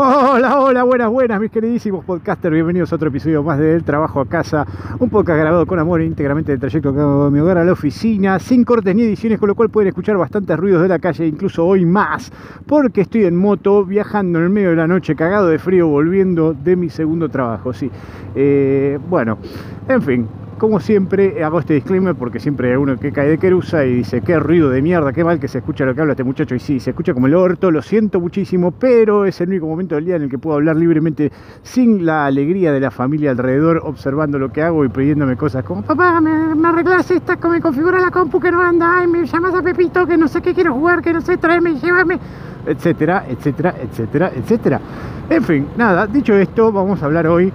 Hola, hola, buenas, buenas, mis queridísimos podcasters. Bienvenidos a otro episodio más de El Trabajo a Casa. Un podcast grabado con amor íntegramente del trayecto que hago de mi hogar a la oficina, sin cortes ni ediciones, con lo cual pueden escuchar bastantes ruidos de la calle, incluso hoy más, porque estoy en moto viajando en el medio de la noche, cagado de frío, volviendo de mi segundo trabajo. Sí, eh, bueno, en fin, como siempre, hago este disclaimer porque siempre hay uno que cae de querusa y dice, qué ruido de mierda, qué mal que se escucha lo que habla este muchacho. Y sí, se escucha como el orto, lo siento muchísimo, pero es el único momento del día en el que puedo hablar libremente sin la alegría de la familia alrededor, observando lo que hago y pidiéndome cosas como, papá, me, me arreglas esta, me configura la compu que no anda, y me llamas a Pepito, que no sé qué quiero jugar, que no sé, tráeme, llévame, etcétera, etcétera, etcétera, etcétera. En fin, nada, dicho esto, vamos a hablar hoy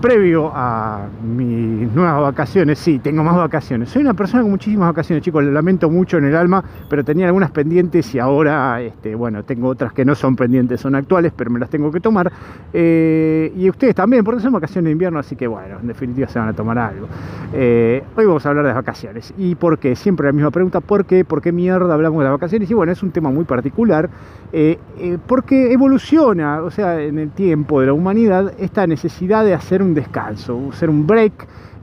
previo a mis nuevas vacaciones, sí, tengo más vacaciones. Soy una persona con muchísimas vacaciones, chicos, lo lamento mucho en el alma, pero tenía algunas pendientes y ahora, este, bueno, tengo otras que no son pendientes, son actuales, pero me las tengo que tomar. Eh, y ustedes también, porque son vacaciones de invierno, así que bueno, en definitiva se van a tomar algo. Eh, hoy vamos a hablar de vacaciones. ¿Y por qué? Siempre la misma pregunta, ¿por qué? ¿Por qué mierda hablamos de las vacaciones? Y bueno, es un tema muy particular, eh, porque evoluciona, o sea, en el tiempo de la humanidad, esta necesidad de hacer un descanso, hacer un break,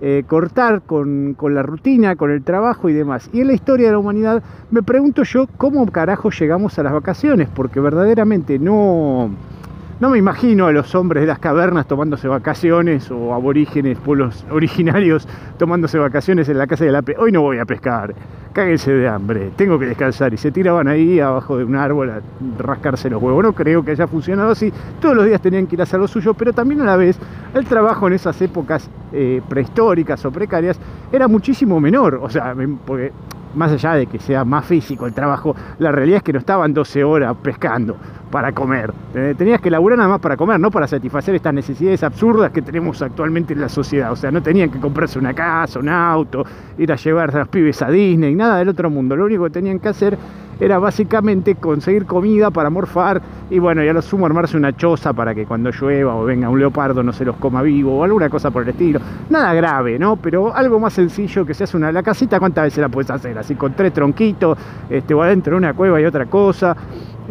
eh, cortar con, con, la rutina, con el trabajo y demás. Y en la historia de la humanidad me pregunto yo cómo carajo llegamos a las vacaciones, porque verdaderamente no, no me imagino a los hombres de las cavernas tomándose vacaciones o aborígenes, pueblos originarios tomándose vacaciones en la casa de la pe. Hoy no voy a pescar, cáguense de hambre, tengo que descansar. Y se tiraban ahí abajo de un árbol a rascarse los huevos. No creo que haya funcionado así. Todos los días tenían que ir a hacer lo suyo, pero también a la vez el trabajo en esas épocas eh, prehistóricas o precarias era muchísimo menor. O sea, porque más allá de que sea más físico el trabajo, la realidad es que no estaban 12 horas pescando para comer. Tenías que laburar nada más para comer, no para satisfacer estas necesidades absurdas que tenemos actualmente en la sociedad. O sea, no tenían que comprarse una casa, un auto, ir a llevar a los pibes a Disney, nada del otro mundo. Lo único que tenían que hacer era básicamente conseguir comida para morfar y bueno, ya lo sumo armarse una choza para que cuando llueva o venga un leopardo no se los coma vivo o alguna cosa por el estilo. Nada grave, ¿no? Pero algo más sencillo que se hace una la casita, ¿cuántas veces la puedes hacer? Así con tres tronquitos, este, o adentro de una cueva y otra cosa.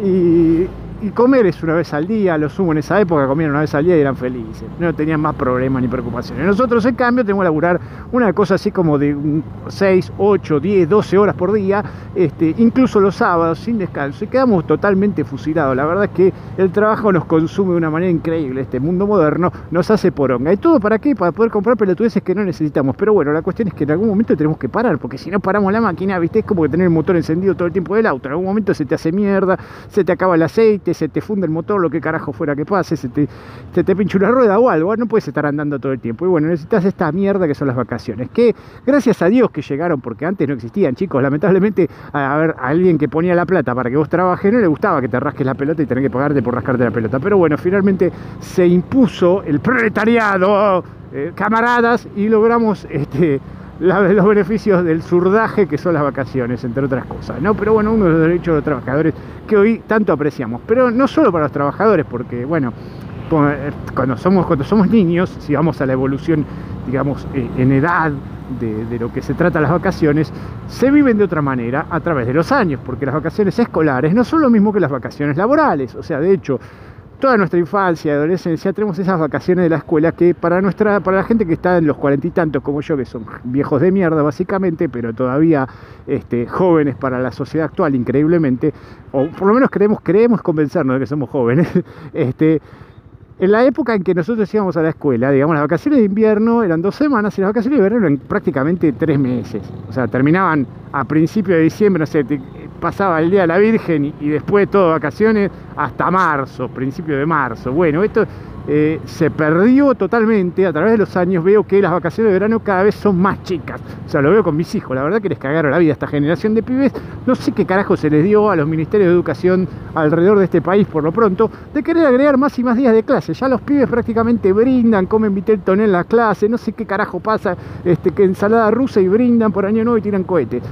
Y, y comer es una vez al día, lo sumo en esa época, comían una vez al día y eran felices, no tenían más problemas ni preocupaciones. Nosotros, en cambio, tenemos que laburar una cosa así como de 6, 8, 10, 12 horas por día, este, incluso los sábados, sin descanso, y quedamos totalmente fusilados. La verdad es que el trabajo nos consume de una manera increíble, este mundo moderno nos hace poronga. ¿Y todo para qué? Para poder comprar pelotudeces que no necesitamos. Pero bueno, la cuestión es que en algún momento tenemos que parar, porque si no paramos la máquina, ¿viste? Es como que tener el motor encendido todo el tiempo del auto. En algún momento se te hace mierda, se te acaba el aceite, se te funde el motor, lo que carajo fuera que pase, se te, se una rueda o algo, no puedes estar andando todo el tiempo. Y bueno, necesitas esta mierda que son las vacaciones, que gracias a Dios que llegaron, porque antes no existían, chicos, lamentablemente a, ver, a alguien que ponía la plata para que vos trabajes no le gustaba que te rasques la pelota y tener que pagarte por rascarte la pelota. Pero bueno, finalmente se impuso el proletariado, eh, camaradas, y logramos este los beneficios del surdaje que son las vacaciones, entre otras cosas, ¿no? Pero bueno, uno de los derechos de los trabajadores que hoy tanto apreciamos. Pero no solo para los trabajadores, porque bueno, eh, cuando somos, cuando somos niños, si vamos a la evolución, digamos, eh, en edad de, de, lo que se trata las vacaciones, se viven de otra manera a través de los años, porque las vacaciones escolares no son lo mismo que las vacaciones laborales. O sea, de hecho, toda nuestra infancia adolescencia tenemos esas vacaciones de la escuela que para nuestra para la gente que está en los cuarenta y tantos como yo que son viejos de mierda básicamente pero todavía este, jóvenes para la sociedad actual increíblemente o por lo menos creemos creemos convencernos de que somos jóvenes este en la época en que nosotros íbamos a la escuela, digamos, las vacaciones de invierno eran dos semanas y las vacaciones de verano eran prácticamente tres meses. O sea, terminaban a principios de diciembre, no sé, pasaba el Día de la Virgen y, después todo vacaciones hasta marzo, principio de marzo. Bueno, esto eh, se perdió totalmente a través de los años. Veo que las vacaciones de verano cada vez son más chicas. O sea, lo veo con mis hijos. La verdad que les cagaron la vida a esta generación de pibes. No sé qué carajo se les dio a los ministerios de educación alrededor de este país por lo pronto de querer agregar más y más días de clase. Ya los pibes prácticamente brindan, comen Vitelton en la clase. No sé qué carajo pasa, este, que ensalada rusa y brindan por año nuevo y tiran cohetes.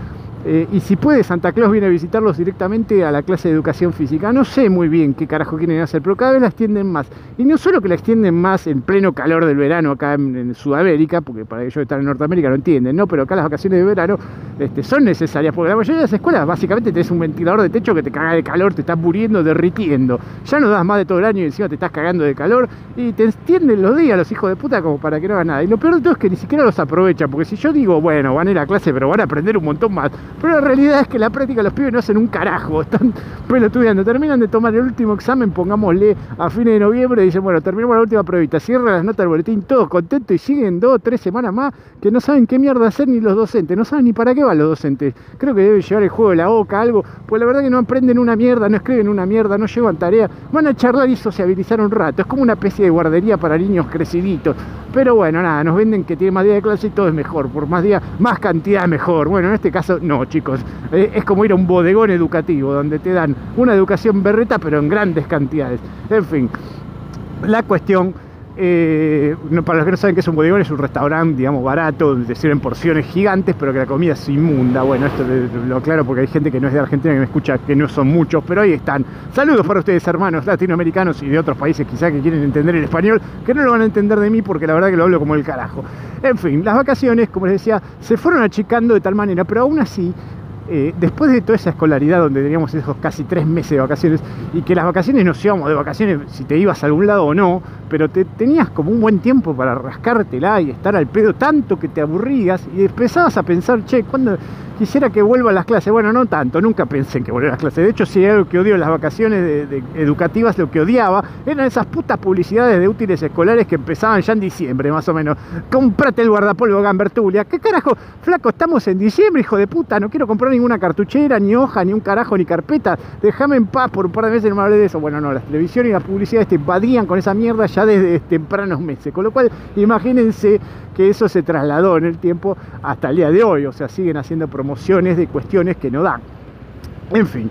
Eh, y si puede, Santa Claus viene a visitarlos directamente a la clase de educación física. No sé muy bien qué carajo quieren hacer, pero cada vez la extienden más. Y no solo que la extienden más en pleno calor del verano acá en, Sudamérica, porque para ellos estar en Norteamérica no entienden, ¿no? Pero acá las vacaciones de verano este, son necesarias, porque la mayoría de las escuelas básicamente tenés un ventilador de techo que te caga de calor, te estás muriendo, derritiendo. Ya no das más de todo el año y encima te estás cagando de calor y te extienden los días los hijos de puta como para que no hagan nada. Y lo peor de todo es que ni siquiera los aprovechan, porque si yo digo, bueno, van a ir a clase, pero van a aprender un montón más pero la realidad es que la práctica los pibes no hacen un carajo, están pelotudeando. Terminan de tomar el último examen, pongámosle a fines de noviembre, y dicen, bueno, terminamos la última pruebita, cierran las notas del boletín, todos contentos y siguen dos tres semanas más que no saben qué mierda hacer ni los docentes, no saben ni para qué van los docentes. Creo que deben llevar el juego de la boca, algo, pues la verdad que no aprenden una mierda, no escriben una mierda, no llevan tarea, van a charlar y sociabilizar un rato. Es como una especie de guardería para niños creciditos. Pero bueno, nada, nos venden que tiene más días de clase y todo es mejor, por más días, más cantidad mejor. Bueno, en este caso no, chicos. Eh, es como ir a un bodegón educativo, donde te dan una educación berreta, pero en grandes cantidades. En fin, la cuestión eh, para los que no saben qué es un bodegón, es un restaurante, digamos, barato, donde sirven porciones gigantes, pero que la comida es inmunda. Bueno, esto lo aclaro porque hay gente que no es de Argentina que me escucha, que no son muchos, pero ahí están. Saludos para ustedes, hermanos latinoamericanos y de otros países quizá que quieren entender el español, que no lo van a entender de mí porque la verdad que lo hablo como el carajo. En fin, las vacaciones, como les decía, se fueron achicando de tal manera, pero aún así eh, después de toda esa escolaridad donde teníamos esos casi tres meses de vacaciones y que las vacaciones nos íbamos de vacaciones si te ibas a algún lado o no, pero te tenías como un buen tiempo para rascártela y estar al pedo tanto que te aburrías y empezabas a pensar, che, ¿cuándo, quisiera que vuelvan las clases. Bueno, no tanto, nunca pensé en que volvieran las clases. De hecho, si hay algo que odio en las vacaciones educativas, lo que odiaba eran esas putas publicidades de útiles escolares que empezaban ya en diciembre, más o menos. Comprate el guardapolvo Gambertulia. ¿Qué carajo? Flaco, estamos en diciembre, hijo de puta. No quiero comprar ninguna cartuchera, ni hoja, ni un carajo, ni carpeta. Déjame en paz por un par de meses no me hablé de eso. Bueno, no, las televisiones y las publicidades te invadían con esa mierda ya desde tempranos meses. Con lo cual, imagínense que eso se trasladó en el tiempo hasta el día de hoy, o sea, siguen haciendo promociones de cuestiones que no dan. En fin,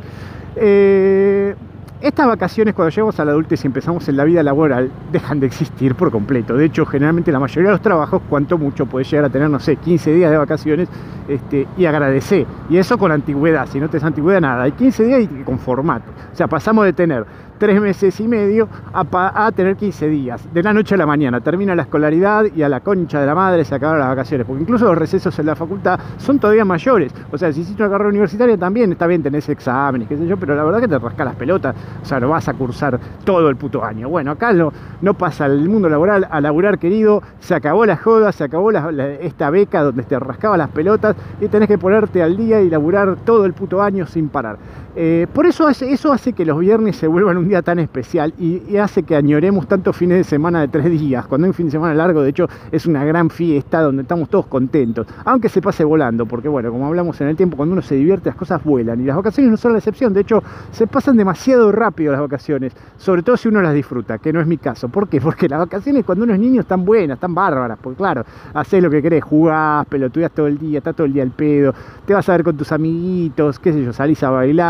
eh, estas vacaciones cuando llegamos a la adultez y empezamos en la vida laboral dejan de existir por completo. De hecho, generalmente la mayoría de los trabajos, cuanto mucho, puedes llegar a tener, no sé, 15 días de vacaciones este, y agradecer. Y eso con antigüedad, si no te es antigüedad nada. Hay 15 días y con formato. O sea, pasamos de tener tres meses y medio a, tener 15 días, de la noche a la mañana. Termina la escolaridad y a la concha de la madre se acaban las vacaciones, porque incluso los recesos en la facultad son todavía mayores. O sea, si hiciste una carrera universitaria también está bien, tenés exámenes, qué sé yo, pero la verdad que te rasca las pelotas, o sea, no vas a cursar todo el puto año. Bueno, acá no, no pasa el mundo laboral a laburar, querido, se acabó la joda, se acabó esta beca donde te rascaba las pelotas y tenés que ponerte al día y laburar todo el puto año sin parar. Eh, por eso eso hace que los viernes se vuelvan un día tan especial y, hace que añoremos tantos fines de semana de tres días. Cuando hay un fin de semana largo, de hecho, es una gran fiesta donde estamos todos contentos, aunque se pase volando, porque bueno, como hablamos en el tiempo, cuando uno se divierte las cosas vuelan y las vacaciones no son la excepción, de hecho, se pasan demasiado rápido las vacaciones, sobre todo si uno las disfruta, que no es mi caso. ¿Por qué? Porque las vacaciones cuando uno es niño están buenas, están bárbaras, porque claro, haces lo que querés, jugás, pelotudeas todo el día, estás todo el día al pedo, te vas a ver con tus amiguitos, qué sé yo, salís a bailar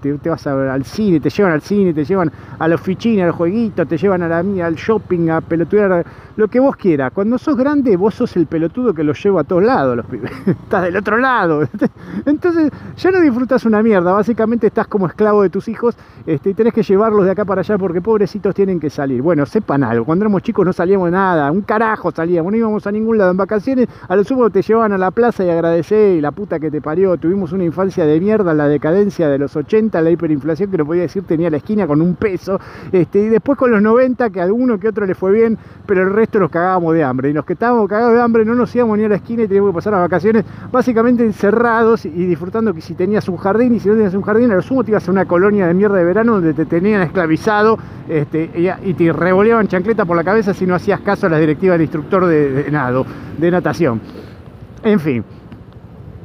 te, vas al cine, te llevan al cine, te llevan a los oficina, a los jueguitos, te llevan a la mía, al shopping, a pelotudear, lo que vos quieras. Cuando sos grande, vos sos el pelotudo que los lleva a todos lados, los pibes. estás del otro lado. Entonces, ya no disfrutas una mierda. Básicamente estás como esclavo de tus hijos este, y tenés que llevarlos de acá para allá porque pobrecitos tienen que salir. Bueno, sepan algo. Cuando éramos chicos no salíamos nada, un carajo salíamos, no íbamos a ningún lado en vacaciones. A lo sumo te llevaban a la plaza y agradecé y la puta que te parió. Tuvimos una infancia de mierda, la decadencia de los 80, la hiperinflación que no podía decir tenía la esquina con un peso. Este, y después con los 90 que a alguno que otro le fue bien, pero el resto nos cagábamos de hambre. Y los que estábamos cagados de hambre no nos íbamos ni a la esquina y teníamos que pasar las vacaciones básicamente encerrados y disfrutando que si tenías un jardín y si no tenías un jardín, a lo sumo te ibas a una colonia de mierda de verano donde te tenían esclavizado este, y te revoleaban chancleta por la cabeza si no hacías caso a las directivas del instructor de nado, de natación. En fin,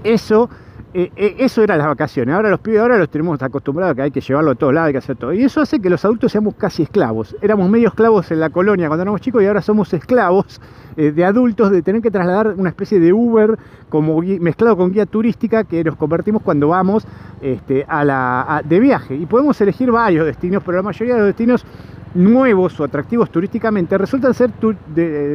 eso eh, eh, eso era las vacaciones. Ahora los pibes ahora los tenemos acostumbrados a que hay que llevarlo a todos lados, hay que hacer todo. Y eso hace que los adultos seamos casi esclavos. Éramos medio esclavos en la colonia cuando éramos chicos y ahora somos esclavos eh, de adultos de tener que trasladar una especie de Uber como mezclado con guía turística que nos convertimos cuando vamos este, a la, de viaje. Y podemos elegir varios destinos, pero la mayoría de los destinos nuevos o atractivos turísticamente resultan ser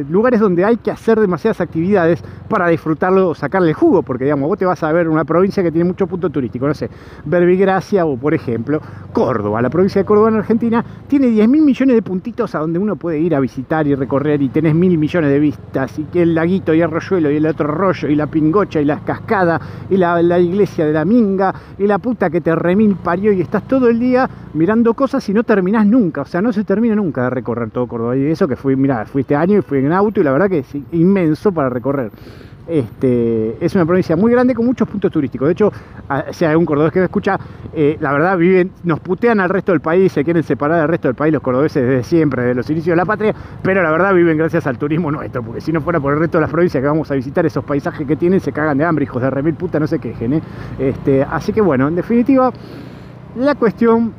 lugares donde hay que hacer demasiadas actividades para disfrutarlo o sacarle jugo, porque digamos, vos te vas a ver una provincia que tiene mucho punto turístico, no sé, Verbigracia o por ejemplo Córdoba, la provincia de Córdoba en Argentina tiene 10 mil millones de puntitos a donde uno puede ir a visitar y recorrer y tenés mil millones de vistas y que el laguito y el arroyuelo y el otro rollo y la pingocha y la cascada y la, la iglesia de la minga y la puta que te remil parió y estás todo el día mirando cosas y no terminás nunca, o sea, no se termina nunca de recorrer todo Córdoba. Y eso que fui, mira, fui este año y fui en auto y la verdad que es inmenso para recorrer. Este, es una provincia muy grande con muchos puntos turísticos. De hecho, si hay algún cordobés que me escucha, eh, la verdad viven, nos putean al resto del país, se quieren separar del resto del país los cordobeses desde siempre, desde los inicios de la patria, pero la verdad viven gracias al turismo nuestro, porque si no fuera por el resto de las provincias que vamos a visitar, esos paisajes que tienen, se cagan de hambre, hijos de remil puta, no se quejen. ¿eh? Este, así que bueno, en definitiva, la cuestión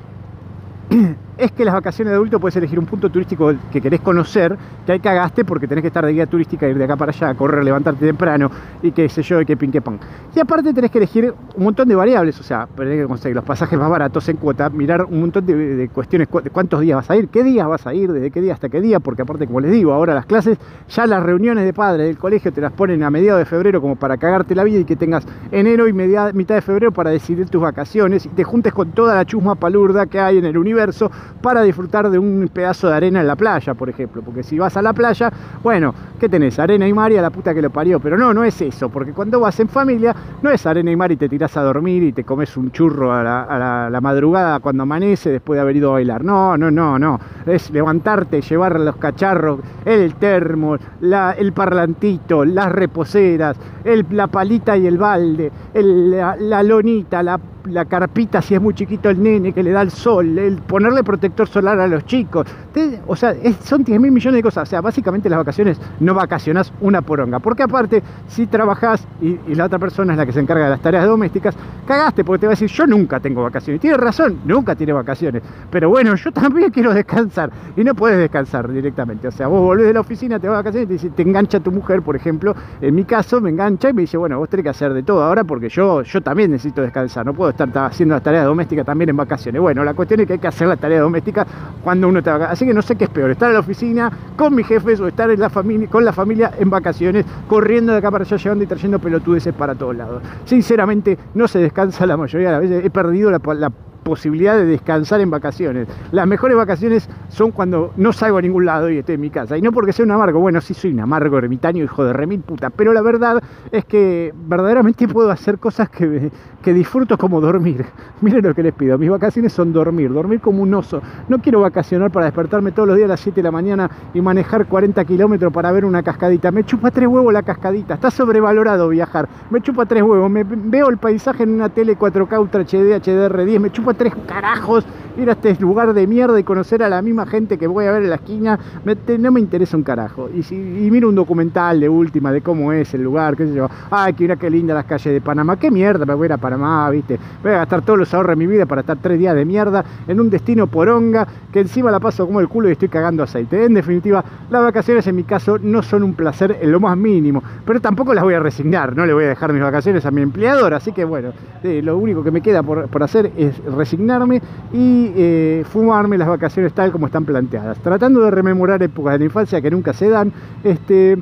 es que las vacaciones de adulto puedes elegir un punto turístico que querés conocer, que hay cagaste porque tenés que estar de guía turística, ir de acá para allá, correr, levantarte temprano y qué sé yo, y que pin pan. Y aparte tenés que elegir un montón de variables, o sea, tenés que conseguir los pasajes más baratos en cuota, mirar un montón de, cuestiones, cuántos días vas a ir, qué días vas a ir, desde qué día hasta qué día, porque aparte, como les digo, ahora las clases, ya las reuniones de padres del colegio te las ponen a mediados de febrero como para cagarte la vida y que tengas enero y mitad de febrero para decidir tus vacaciones y te juntes con toda la chusma palurda que hay en el universo para disfrutar de un pedazo de arena en la playa, por ejemplo. Porque si vas a la playa, bueno, ¿qué tenés? Arena y mar y a la puta que lo parió. Pero no, no es eso, porque cuando vas en familia, no es arena y mar y te tirás a dormir y te comes un churro a la, madrugada cuando amanece después de haber ido a bailar. No, no, no, no. Es levantarte, llevar los cacharros, el termo, el parlantito, las reposeras, el, la palita y el balde, la, la lonita, la la carpita si es muy chiquito el nene que le da el sol, el ponerle protector solar a los chicos. o sea, son 10 mil millones de cosas. O sea, básicamente las vacaciones no vacacionás una poronga. Porque aparte, si trabajás y, la otra persona es la que se encarga de las tareas domésticas, cagaste porque te va a decir, yo nunca tengo vacaciones. Tiene razón, nunca tiene vacaciones. Pero bueno, yo también quiero descansar. Y no puedes descansar directamente. O sea, vos volvés de la oficina, te vas a vacaciones y te, te engancha tu mujer, por ejemplo. En mi caso, me engancha y me dice, bueno, vos tenés que hacer de todo ahora porque yo, yo también necesito descansar. No puedo estar haciendo las tareas domésticas también en vacaciones. Bueno, la cuestión es que hay que hacer la tarea doméstica cuando uno está Así que no sé qué es peor, estar en la oficina con mis jefes o estar en la familia, con la familia en vacaciones, corriendo de acá para allá, llevando y trayendo pelotudeces para todos lados. Sinceramente, no se descansa la mayoría de las veces. He perdido la posibilidad de descansar en vacaciones. Las mejores vacaciones son cuando no salgo a ningún lado y estoy en mi casa. Y no porque sea un amargo, bueno, sí soy un amargo ermitaño, hijo de remil puta, pero la verdad es que verdaderamente puedo hacer cosas que, que disfruto como dormir. Miren lo que les pido, mis vacaciones son dormir, dormir como un oso. No quiero vacacionar para despertarme todos los días a las 7 de la mañana y manejar 40 kilómetros para ver una cascadita. Me chupa tres huevos la cascadita, está sobrevalorado viajar. Me chupa tres huevos, me veo el paisaje en una tele 4K Ultra HD, HDR10, me chupa tres carajos ir a este lugar de mierda y conocer a la misma gente que voy a ver en la esquina, no me interesa un carajo. Y, si, miro un documental de última de cómo es el lugar, qué sé yo, ay, que mira qué linda las calles de Panamá, qué mierda, me voy a ir a Panamá, viste, voy a gastar todos los ahorros de mi vida para estar tres días de mierda en un destino poronga, que encima la paso como el culo y estoy cagando aceite. En definitiva, las vacaciones en mi caso no son un placer en lo más mínimo, pero tampoco las voy a resignar, no le voy a dejar mis vacaciones a mi empleador, así que bueno, eh, lo único que me queda por, por hacer es resignarme y eh, fumarme las vacaciones tal como están planteadas, tratando de rememorar épocas de la infancia que nunca se dan, este,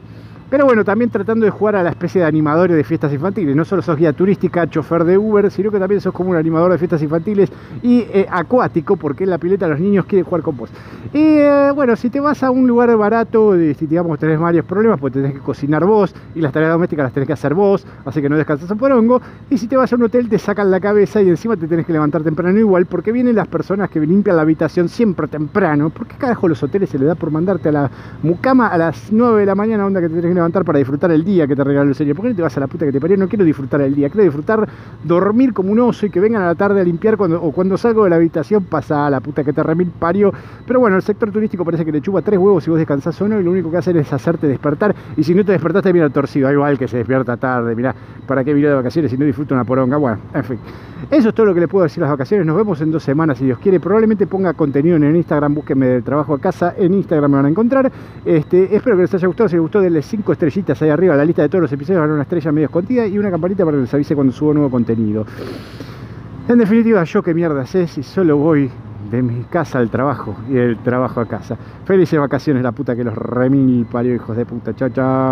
pero bueno, también tratando de jugar a la especie de animadores de fiestas infantiles. No solo sos guía turística, chofer de Uber, sino que también sos como un animador de fiestas infantiles y eh, acuático, porque en la pileta los niños quieren jugar con vos. Y eh, bueno, si te vas a un lugar barato, si digamos tenés varios problemas, pues tenés que cocinar vos y las tareas domésticas las tenés que hacer vos, así que no descansas un porongo. Y si te vas a un hotel, te sacan la cabeza y encima te tenés que levantar temprano igual, porque vienen las personas que limpian la habitación siempre temprano. ¿Por qué carajo los hoteles se le da por mandarte a la mucama a las 9 de la mañana, onda que te tenés que levantar para disfrutar el día que te regaló el Señor. ¿Por qué no te vas a la puta que te parió? No quiero disfrutar el día, quiero disfrutar dormir como un oso y que vengan a la tarde a limpiar cuando, o cuando salgo de la habitación pasa a la puta que te remil parió. Pero bueno, el sector turístico parece que le chupa tres huevos si vos descansás o no y lo único que hacen es hacerte despertar. Y si no te despertaste, mira torcido, igual que se despierta tarde, mira, ¿para qué vino de vacaciones si no disfruta una poronga? Bueno, en fin. Eso es todo lo que le puedo decir las vacaciones. Nos vemos en dos semanas si Dios quiere. Probablemente ponga contenido en el Instagram, búsquenme del trabajo a casa. En Instagram me van a encontrar. Este, espero que les haya gustado. Si les gustó, denle estrellitas ahí arriba. La lista de todos los episodios una estrella medio escondida y una campanita para que les avise cuando subo nuevo contenido. En definitiva, yo qué mierda sé si solo voy de mi casa al trabajo y del trabajo a casa. Felices vacaciones, la puta que los remil parió, hijos de puta. Chao, chao.